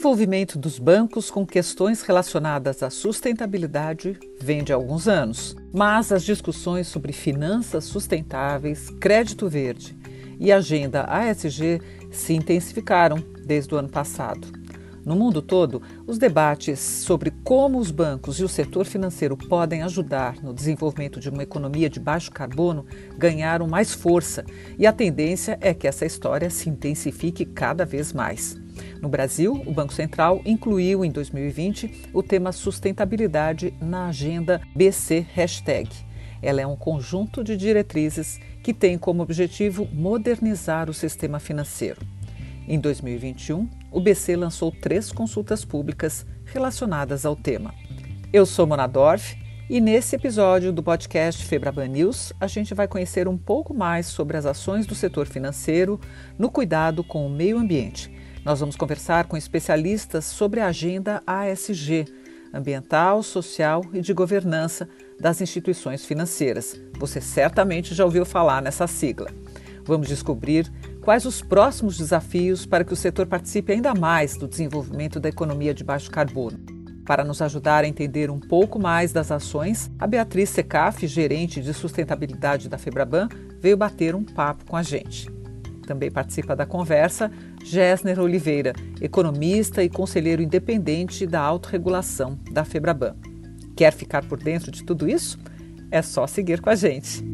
envolvimento dos bancos com questões relacionadas à sustentabilidade vem de alguns anos, mas as discussões sobre finanças sustentáveis, crédito verde e agenda ASG se intensificaram desde o ano passado. No mundo todo, os debates sobre como os bancos e o setor financeiro podem ajudar no desenvolvimento de uma economia de baixo carbono ganharam mais força e a tendência é que essa história se intensifique cada vez mais. No Brasil, o Banco Central incluiu em 2020 o tema sustentabilidade na agenda BC Hashtag. Ela é um conjunto de diretrizes que tem como objetivo modernizar o sistema financeiro. Em 2021, o BC lançou três consultas públicas relacionadas ao tema. Eu sou Mona Dorf e nesse episódio do podcast Febraban News a gente vai conhecer um pouco mais sobre as ações do setor financeiro no cuidado com o meio ambiente nós vamos conversar com especialistas sobre a agenda ASG, ambiental, social e de governança das instituições financeiras. Você certamente já ouviu falar nessa sigla. Vamos descobrir quais os próximos desafios para que o setor participe ainda mais do desenvolvimento da economia de baixo carbono. Para nos ajudar a entender um pouco mais das ações, a Beatriz Secaf, gerente de sustentabilidade da Febraban, veio bater um papo com a gente. Também participa da conversa Gessner Oliveira, economista e conselheiro independente da autorregulação da Febraban. Quer ficar por dentro de tudo isso? É só seguir com a gente.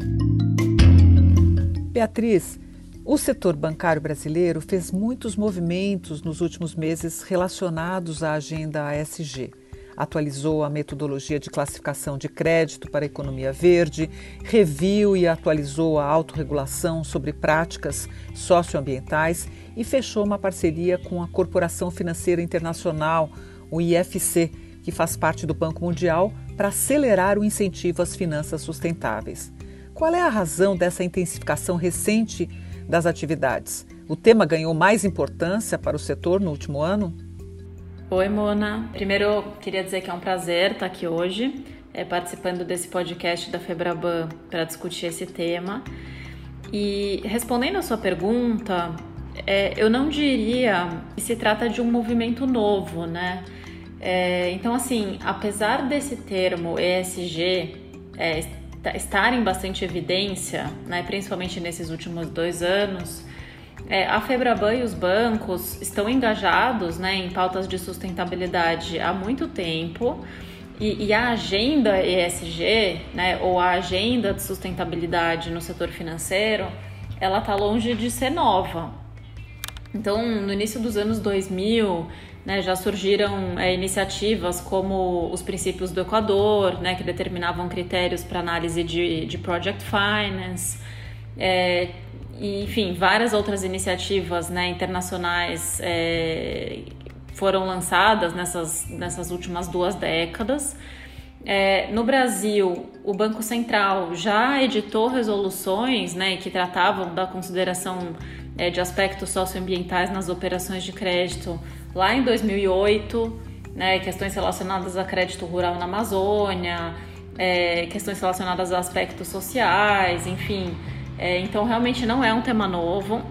Beatriz, o setor bancário brasileiro fez muitos movimentos nos últimos meses relacionados à agenda ASG atualizou a metodologia de classificação de crédito para a economia verde, reviu e atualizou a autorregulação sobre práticas socioambientais e fechou uma parceria com a Corporação Financeira Internacional, o IFC, que faz parte do Banco Mundial, para acelerar o incentivo às finanças sustentáveis. Qual é a razão dessa intensificação recente das atividades? O tema ganhou mais importância para o setor no último ano? Oi, Mona. Primeiro, queria dizer que é um prazer estar aqui hoje, é, participando desse podcast da Febraban para discutir esse tema. E respondendo a sua pergunta, é, eu não diria que se trata de um movimento novo, né? É, então, assim, apesar desse termo ESG é, estar em bastante evidência, né, principalmente nesses últimos dois anos, é, a Febraban e os bancos estão engajados né, em pautas de sustentabilidade há muito tempo e, e a agenda ESG, né, ou a agenda de sustentabilidade no setor financeiro, ela está longe de ser nova. Então, no início dos anos 2000, né, já surgiram é, iniciativas como os princípios do Equador, né, que determinavam critérios para análise de, de project finance. É, e, enfim, várias outras iniciativas né, internacionais é, foram lançadas nessas, nessas últimas duas décadas. É, no Brasil, o Banco Central já editou resoluções né, que tratavam da consideração é, de aspectos socioambientais nas operações de crédito lá em 2008, né, questões relacionadas a crédito rural na Amazônia, é, questões relacionadas a aspectos sociais, enfim. É, então, realmente não é um tema novo.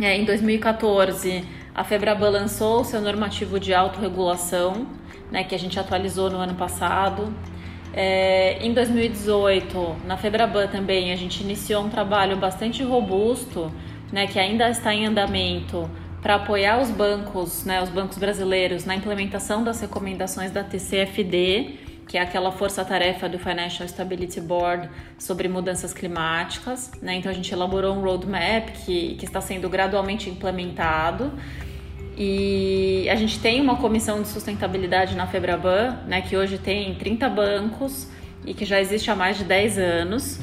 É, em 2014, a Febraban lançou o seu normativo de autorregulação, né, que a gente atualizou no ano passado. É, em 2018, na Febraban também, a gente iniciou um trabalho bastante robusto, né, que ainda está em andamento, para apoiar os bancos, né, os bancos brasileiros, na implementação das recomendações da TCFD, que é aquela força-tarefa do Financial Stability Board sobre mudanças climáticas. Né? Então, a gente elaborou um roadmap que, que está sendo gradualmente implementado. E a gente tem uma comissão de sustentabilidade na Febraban, né, que hoje tem 30 bancos e que já existe há mais de 10 anos.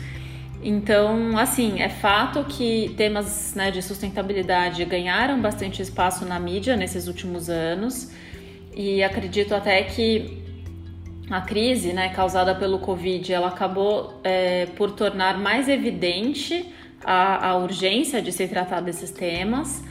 Então, assim, é fato que temas né, de sustentabilidade ganharam bastante espaço na mídia nesses últimos anos. E acredito até que a crise né, causada pelo Covid ela acabou é, por tornar mais evidente a, a, urgência de se tratar desses temas,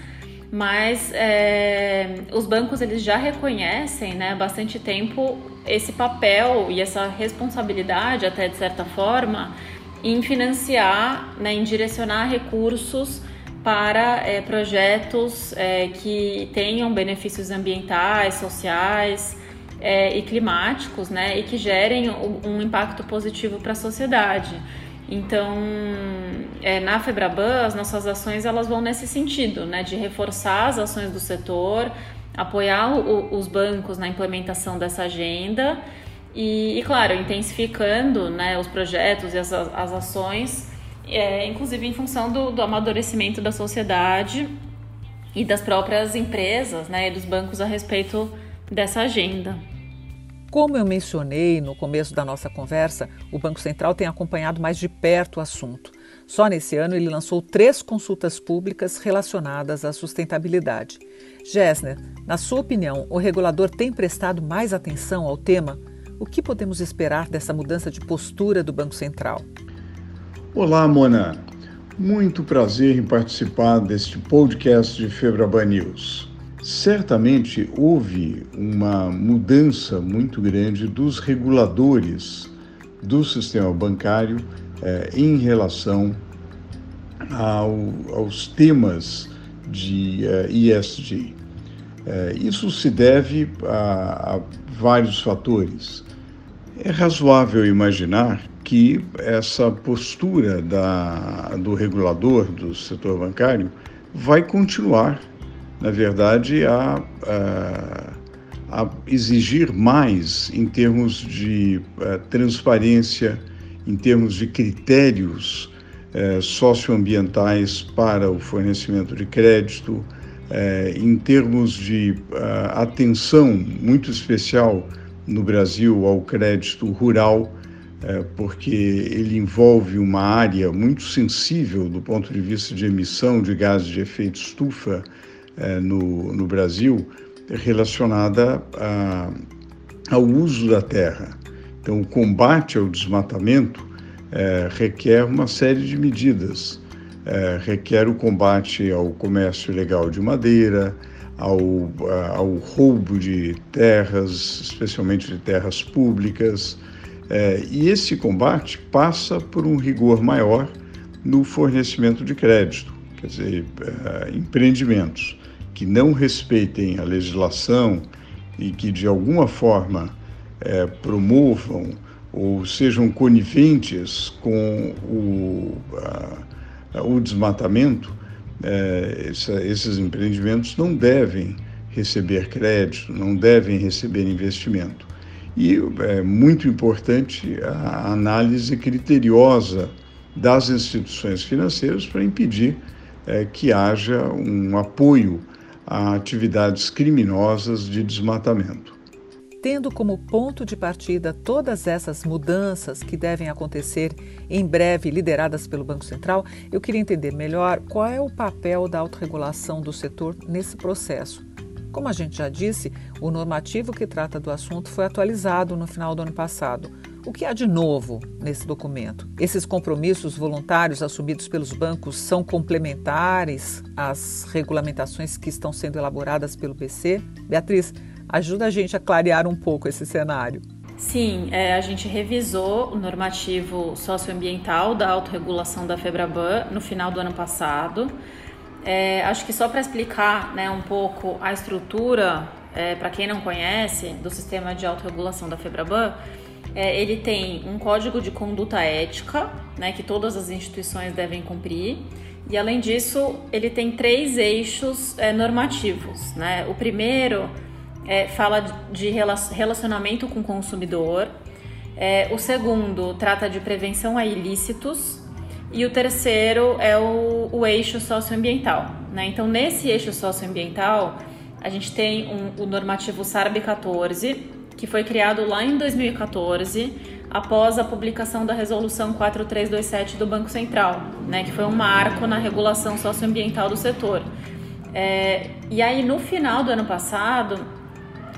mas é, os bancos eles já reconhecem né, há bastante tempo esse papel e essa responsabilidade, até de certa forma, em financiar, né, em direcionar recursos para é, projetos é, que tenham benefícios ambientais, sociais é, e climáticos, né, e que gerem um, impacto positivo para a sociedade. Então, na Febraban, as nossas ações elas vão nesse sentido, né, de reforçar as ações do setor, apoiar o, os bancos na implementação dessa agenda e, e claro, intensificando né, os projetos e as, as ações, é, inclusive em função do, do amadurecimento da sociedade e das próprias empresas né, e dos bancos a respeito dessa agenda. Como eu mencionei no começo da nossa conversa, o Banco Central tem acompanhado mais de perto o assunto. Só nesse ano ele lançou três consultas públicas relacionadas à sustentabilidade. Gessner, na sua opinião, o regulador tem prestado mais atenção ao tema? O que podemos esperar dessa mudança de postura do Banco Central? Olá, Mona. Muito prazer em participar deste podcast de Febraban News. Certamente houve uma mudança muito grande dos reguladores do sistema bancário eh, em relação ao, aos temas de eh, ESG. Eh, isso se deve a, a vários fatores. É razoável imaginar que essa postura da, do regulador do setor bancário vai continuar na verdade, a, a, a exigir mais em termos de eh, transparência, em termos de critérios eh, socioambientais para o fornecimento de crédito, eh, em termos de atenção muito especial no Brasil ao crédito rural, porque ele envolve uma área muito sensível do ponto de vista de emissão de gases de efeito estufa é, no, no Brasil relacionada a, ao uso da terra. Então, o combate ao desmatamento é, requer uma série de medidas. É, requer o combate ao comércio ilegal de madeira, ao, ao roubo de terras, especialmente de terras públicas. É, e esse combate passa por um rigor maior no fornecimento de crédito, quer dizer, é, empreendimentos que não respeitem a legislação e que de alguma forma é, promovam ou sejam coniventes com o, a, o desmatamento, é, essa, esses empreendimentos não devem receber crédito, não devem receber investimento. E é muito importante a análise criteriosa das instituições financeiras para impedir é, que haja um apoio a atividades criminosas de desmatamento. Tendo como ponto de partida todas essas mudanças que devem acontecer em breve, lideradas pelo Banco Central, eu queria entender melhor qual é o papel da autorregulação do setor nesse processo. Como a gente já disse, o normativo que trata do assunto foi atualizado no final do ano passado. O que há de novo nesse documento? Esses compromissos voluntários assumidos pelos bancos são complementares às regulamentações que estão sendo elaboradas pelo BC? Beatriz, ajuda a gente a clarear um pouco esse cenário. Sim, é, a gente revisou o normativo socioambiental da autorregulação da FEBRABAN no final do ano passado. É, acho que só para explicar né, um pouco a estrutura, é, para quem não conhece, do sistema de autorregulação da FEBRABAN, é, ele tem um código de conduta ética, né, que todas as instituições devem cumprir. E além disso, ele tem três eixos é, normativos. Né? O primeiro é, fala de relacionamento com o consumidor. É, o segundo trata de prevenção a ilícitos. E o terceiro é o, o eixo socioambiental. Né? Então, nesse eixo socioambiental, a gente tem um, o normativo SARB 14, que foi criado lá em 2014, após a publicação da Resolução 4327 do Banco Central, né, que foi um marco na regulação socioambiental do setor. É, e aí, no final do ano passado,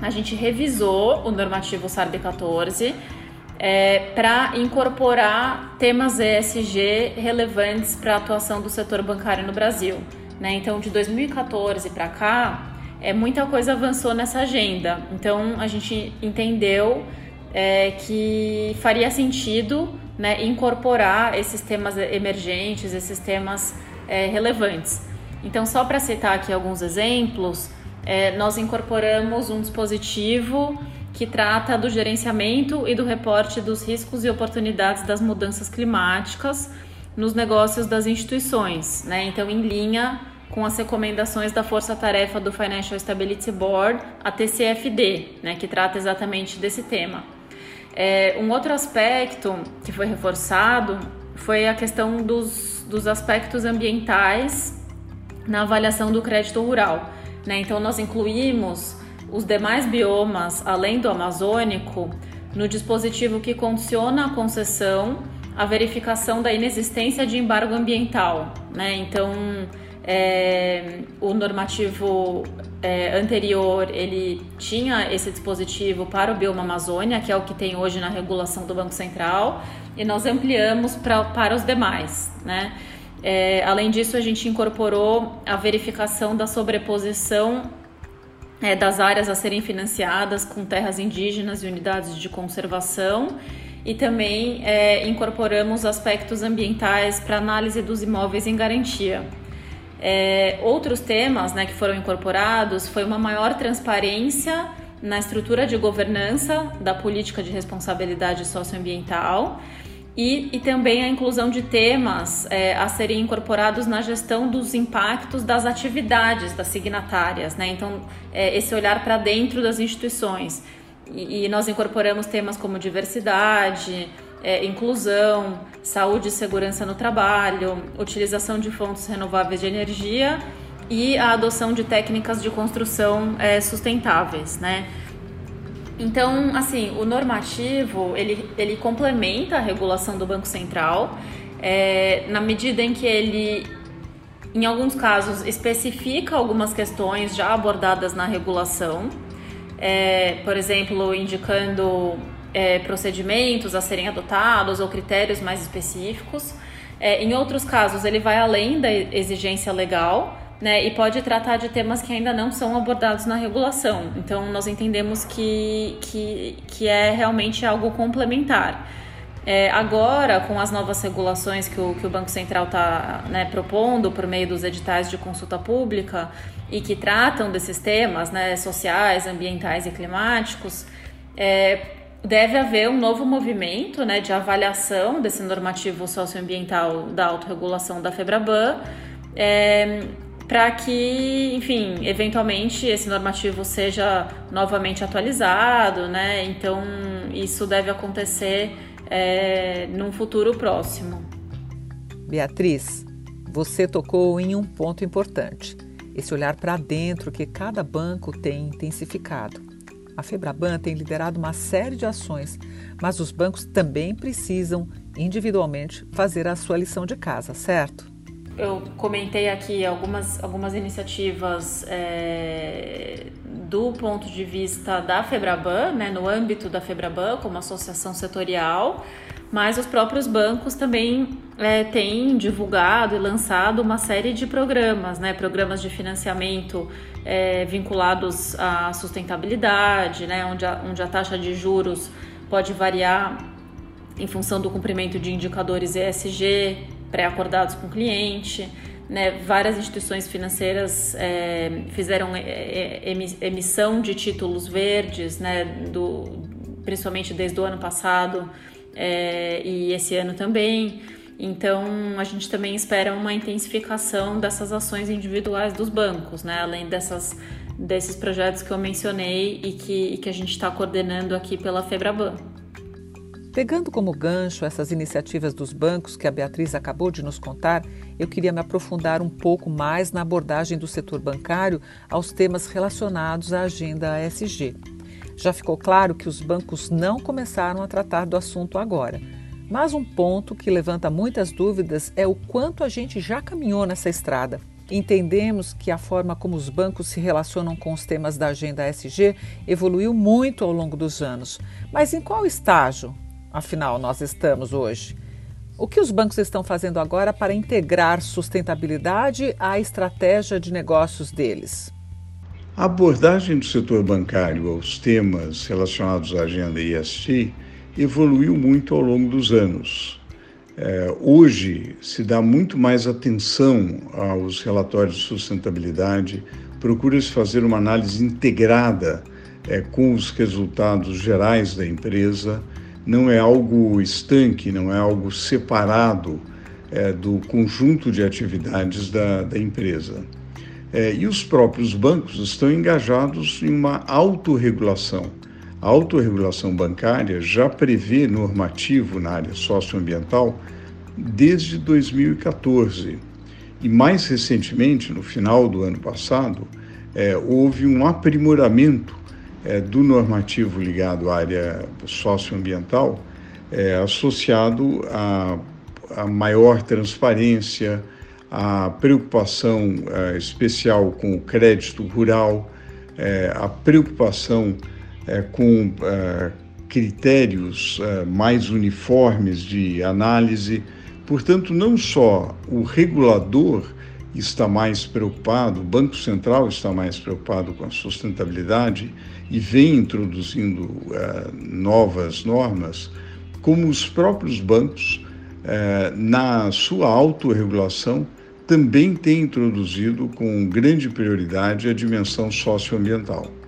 a gente revisou o normativo SARB 14 é, para incorporar temas ESG relevantes para a atuação do setor bancário no Brasil. Né? Então, de 2014 para cá, é, muita coisa avançou nessa agenda. Então a gente entendeu é, que faria sentido né, incorporar esses temas emergentes, esses temas é, relevantes. Então, só para citar aqui alguns exemplos, é, nós incorporamos um dispositivo que trata do gerenciamento e do reporte dos riscos e oportunidades das mudanças climáticas nos negócios das instituições, né? Então, em linha com as recomendações da força-tarefa do Financial Stability Board, a TCFD, né, que trata exatamente desse tema. É, um outro aspecto que foi reforçado foi a questão dos, dos aspectos ambientais na avaliação do crédito rural. Né? Então, nós incluímos os demais biomas, além do amazônico, no dispositivo que condiciona a concessão a verificação da inexistência de embargo ambiental. Né? Então, é, o normativo é, anterior ele tinha esse dispositivo para o bioma Amazônia, que é o que tem hoje na regulação do Banco Central, e nós ampliamos pra, para os demais. Né? É, além disso, a gente incorporou a verificação da sobreposição é, das áreas a serem financiadas com terras indígenas e unidades de conservação e também é, incorporamos aspectos ambientais para análise dos imóveis em garantia. É, outros temas né, que foram incorporados foi uma maior transparência na estrutura de governança da política de responsabilidade socioambiental e, e também a inclusão de temas é, a serem incorporados na gestão dos impactos das atividades das signatárias, né? Então, é, esse olhar para dentro das instituições. E, e, nós incorporamos temas como diversidade, é, inclusão, saúde e segurança no trabalho, utilização de fontes renováveis de energia e a adoção de técnicas de construção é, sustentáveis, né? Então, assim, o normativo ele, ele complementa a regulação do Banco Central é, na medida em que ele, em alguns casos, especifica algumas questões já abordadas na regulação, é, por exemplo, indicando é, procedimentos a serem adotados ou critérios mais específicos. É, em outros casos, ele vai além da exigência legal né, e pode tratar de temas que ainda não são abordados na regulação. Então, nós entendemos que, que, que é realmente algo complementar. É, agora, com as novas regulações que o, que o Banco Central está né, propondo por meio dos editais de consulta pública e que tratam desses temas né, sociais, ambientais e climáticos, é, deve haver um novo movimento né, de avaliação desse normativo socioambiental da autorregulação da FEBRABAN. É, para que, enfim, eventualmente esse normativo seja novamente atualizado, né? Então isso deve acontecer é, num futuro próximo. Beatriz, você tocou em um ponto importante: esse olhar para dentro que cada banco tem intensificado. A Febraban tem liderado uma série de ações, mas os bancos também precisam individualmente fazer a sua lição de casa, certo? Eu comentei aqui algumas, algumas iniciativas é, do ponto de vista da Febraban, né, no âmbito da Febraban, como associação setorial, mas os próprios bancos também é, têm divulgado e lançado uma série de programas, né, programas de financiamento é, vinculados à sustentabilidade, né, onde, a, onde a taxa de juros pode variar em função do cumprimento de indicadores ESG, pré-acordados com o cliente. Né, várias instituições financeiras é, fizeram é, é, emissão de títulos verdes, né, do, principalmente desde o ano passado é, e esse ano também. Então, a gente também espera uma intensificação dessas ações individuais dos bancos, né, além dessas, desses projetos que eu mencionei e que, e que a gente está coordenando aqui pela Febraban. Pegando como gancho essas iniciativas dos bancos que a Beatriz acabou de nos contar, eu queria me aprofundar um pouco mais na abordagem do setor bancário aos temas relacionados à agenda ESG. Já ficou claro que os bancos não começaram a tratar do assunto agora. Mas um ponto que levanta muitas dúvidas é o quanto a gente já caminhou nessa estrada. Entendemos que a forma como os bancos se relacionam com os temas da agenda ESG evoluiu muito ao longo dos anos. Mas em qual estágio afinal, nós estamos hoje. O que os bancos estão fazendo agora para integrar sustentabilidade à estratégia de negócios deles? A abordagem do setor bancário aos temas relacionados à agenda ESG evoluiu muito ao longo dos anos. É, hoje se dá muito mais atenção aos relatórios de sustentabilidade, procura-se fazer uma análise integrada é, com os resultados gerais da empresa, não é algo estanque, não é algo separado é, do conjunto de atividades da, da empresa. É, e os próprios bancos estão engajados em uma autorregulação. A autorregulação bancária já prevê normativo na área socioambiental desde 2014. E mais recentemente, no final do ano passado, é, houve um aprimoramento é, do normativo ligado à área socioambiental, é, associado a, a, maior transparência, a preocupação é, especial com o crédito rural, é, a preocupação é, com é, critérios mais uniformes de análise. Portanto, não só o regulador está mais preocupado, o Banco Central está mais preocupado com a sustentabilidade e vem introduzindo uh, novas normas, como os próprios bancos, uh, na sua autorregulação, também têm introduzido com grande prioridade a dimensão socioambiental.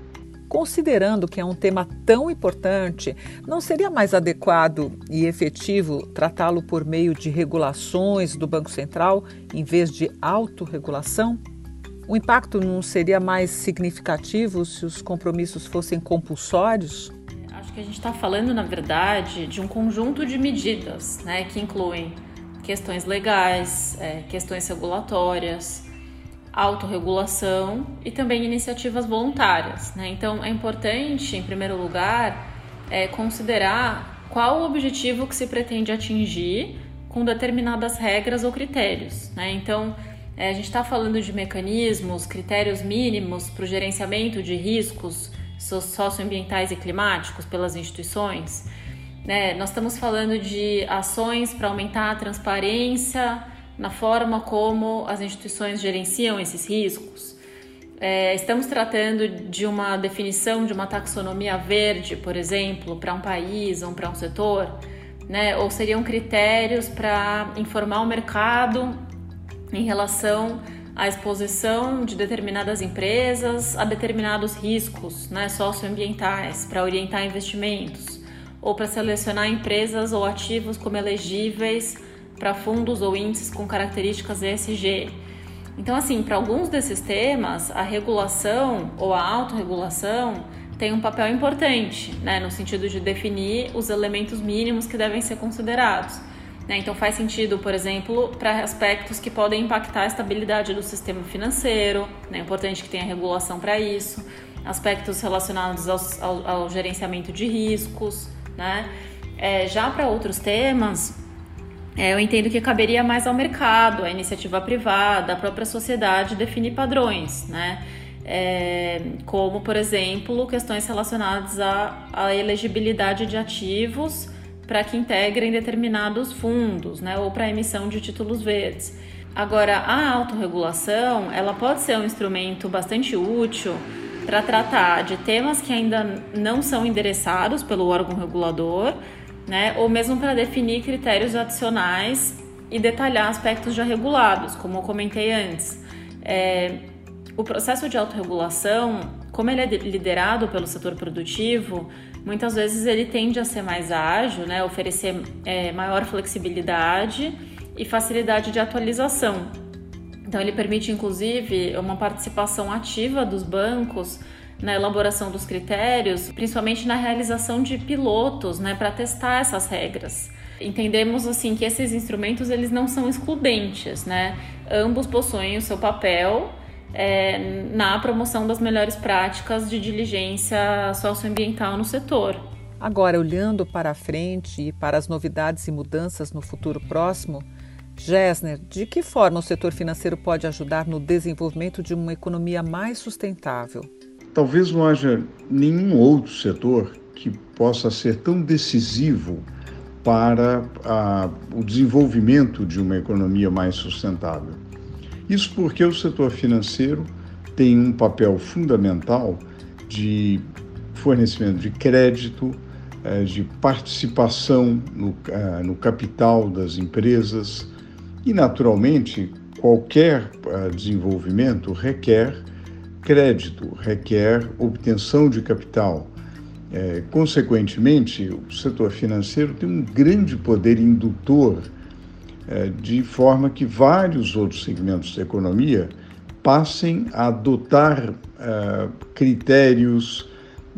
Considerando que é um tema tão importante, não seria mais adequado e efetivo tratá-lo por meio de regulações do Banco Central em vez de autorregulação? O impacto não seria mais significativo se os compromissos fossem compulsórios? Acho que a gente está falando, na verdade, de um conjunto de medidas né, que incluem questões legais, é, questões regulatórias, autorregulação e também iniciativas voluntárias. Né? Então, é importante, em primeiro lugar, é, considerar qual o objetivo que se pretende atingir com determinadas regras ou critérios. Né? Então, é, a gente está falando de mecanismos, critérios mínimos para o gerenciamento de riscos socioambientais e climáticos pelas instituições. Né? Nós estamos falando de ações para aumentar a transparência na forma como as instituições gerenciam esses riscos. É, estamos tratando de uma definição de uma taxonomia verde, por exemplo, para um país ou para um setor, né? ou seriam critérios para informar o mercado em relação à exposição de determinadas empresas a determinados riscos né, socioambientais, para orientar investimentos, ou para selecionar empresas ou ativos como elegíveis para fundos ou índices com características ESG. Então, assim, para alguns desses temas, a regulação ou a autorregulação tem um papel importante, né, no sentido de definir os elementos mínimos que devem ser considerados. Né? Então, faz sentido, por exemplo, para aspectos que podem impactar a estabilidade do sistema financeiro, né? é importante que tenha regulação para isso, aspectos relacionados ao, ao, ao gerenciamento de riscos. Né? É, já para outros temas, é, eu entendo que caberia mais ao mercado, à iniciativa privada, à própria sociedade definir padrões, né? É, como, por exemplo, questões relacionadas à, à elegibilidade de ativos para que integrem determinados fundos, né? Ou para emissão de títulos verdes. Agora, a autorregulação, ela pode ser um instrumento bastante útil para tratar de temas que ainda não são endereçados pelo órgão regulador, né? ou mesmo para definir critérios adicionais e detalhar aspectos já regulados, como eu comentei antes. É, o processo de autorregulação, como ele é liderado pelo setor produtivo, muitas vezes ele tende a ser mais ágil, né? oferecer é, maior flexibilidade e facilidade de atualização. Então, ele permite, inclusive, uma participação ativa dos bancos na elaboração dos critérios, principalmente na realização de pilotos, né, para testar essas regras. Entendemos assim que esses instrumentos eles não são excludentes, né? Ambos possuem o seu papel é, na promoção das melhores práticas de diligência socioambiental no setor. Agora, olhando para frente e para as novidades e mudanças no futuro próximo, Gessner, de que forma o setor financeiro pode ajudar no desenvolvimento de uma economia mais sustentável? Talvez não haja nenhum outro setor que possa ser tão decisivo para a, o desenvolvimento de uma economia mais sustentável. Isso porque o setor financeiro tem um papel fundamental de fornecimento de crédito, é, de participação no, é, no capital das empresas e, naturalmente, qualquer é, desenvolvimento requer crédito, requer obtenção de capital. É, consequentemente, o setor financeiro tem um grande poder indutor, é, de forma que vários outros segmentos da economia passem a adotar é, critérios,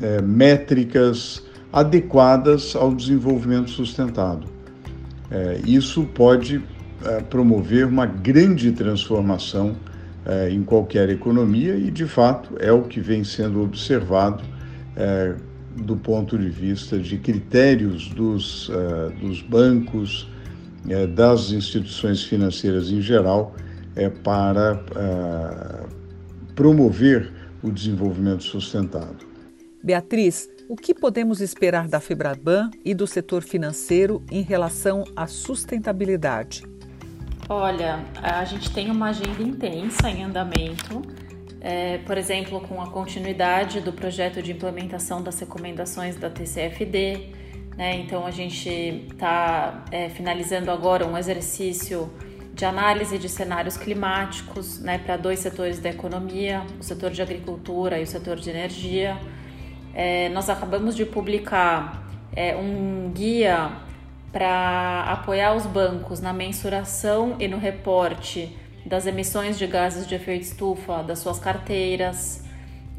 é, métricas adequadas ao desenvolvimento sustentado. É, isso pode é, promover uma grande transformação é, em qualquer economia e, de fato, é o que vem sendo observado é, do ponto de vista de critérios dos, uh, dos bancos, das instituições financeiras em geral, é, para promover o desenvolvimento sustentado. Beatriz, o que podemos esperar da Febraban e do setor financeiro em relação à sustentabilidade? Olha, a gente tem uma agenda intensa em andamento é, por exemplo, com a continuidade do projeto de implementação das recomendações da TCFD. Né? Então, a gente está é, finalizando agora um exercício de análise de cenários climáticos né, para dois setores da economia, o setor de agricultura e o setor de energia. É, nós acabamos de publicar é, um guia para apoiar os bancos na mensuração e no reporte das emissões de gases de efeito estufa das suas carteiras,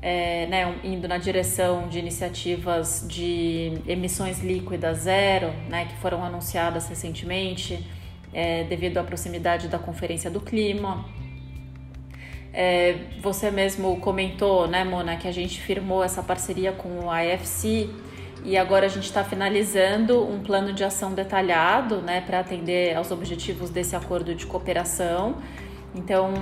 é, né, indo na direção de iniciativas de emissões líquidas zero, né, que foram anunciadas recentemente é, devido à proximidade da Conferência do Clima. É, você mesmo comentou, né, Mona, que a gente firmou essa parceria com o IFC e agora a gente está finalizando um plano de ação detalhado né, para atender aos objetivos desse acordo de cooperação. Então,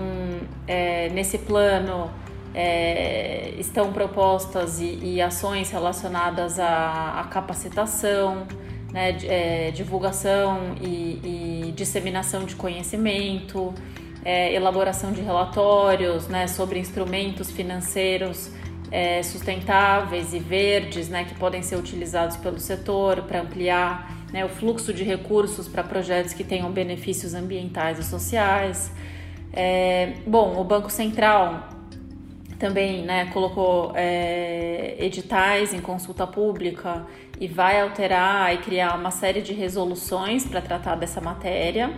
é, nesse plano é, estão propostas e, e, ações relacionadas à, à capacitação, né, é, divulgação e, e, disseminação de conhecimento, é, elaboração de relatórios né, sobre instrumentos financeiros é, sustentáveis e verdes né, que podem ser utilizados pelo setor para ampliar né, o fluxo de recursos para projetos que tenham benefícios ambientais e sociais. É, bom, o Banco Central também né, colocou é, editais em consulta pública e vai alterar e criar uma série de resoluções para tratar dessa matéria.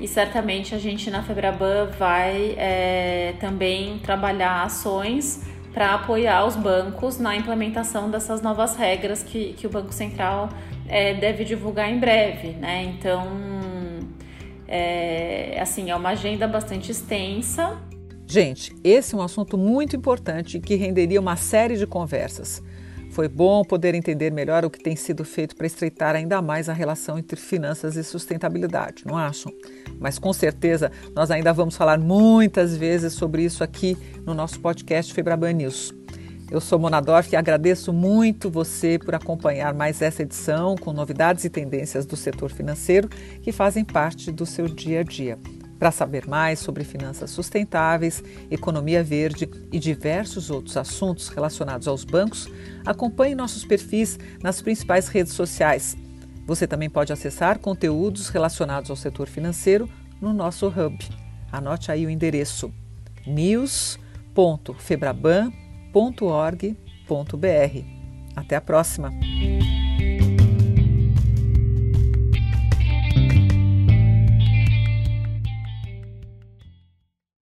E certamente a gente na Febraban vai é, também trabalhar ações para apoiar os bancos na implementação dessas novas regras que, que o Banco Central é, deve divulgar em breve. Né? Então, é, assim, é uma agenda bastante extensa. Gente, esse é um assunto muito importante que renderia uma série de conversas. Foi bom poder entender melhor o que tem sido feito para estreitar ainda mais a relação entre finanças e sustentabilidade, não acham? Mas com certeza nós ainda vamos falar muitas vezes sobre isso aqui no nosso podcast Febraban News. Eu sou Monadorf e agradeço muito você por acompanhar mais essa edição com novidades e tendências do setor financeiro que fazem parte do seu dia a dia. Para saber mais sobre finanças sustentáveis, economia verde e diversos outros assuntos relacionados aos bancos, acompanhe nossos perfis nas principais redes sociais. Você também pode acessar conteúdos relacionados ao setor financeiro no nosso hub. Anote aí o endereço news.febraban.com www.ufsc.org.br. Até a próxima!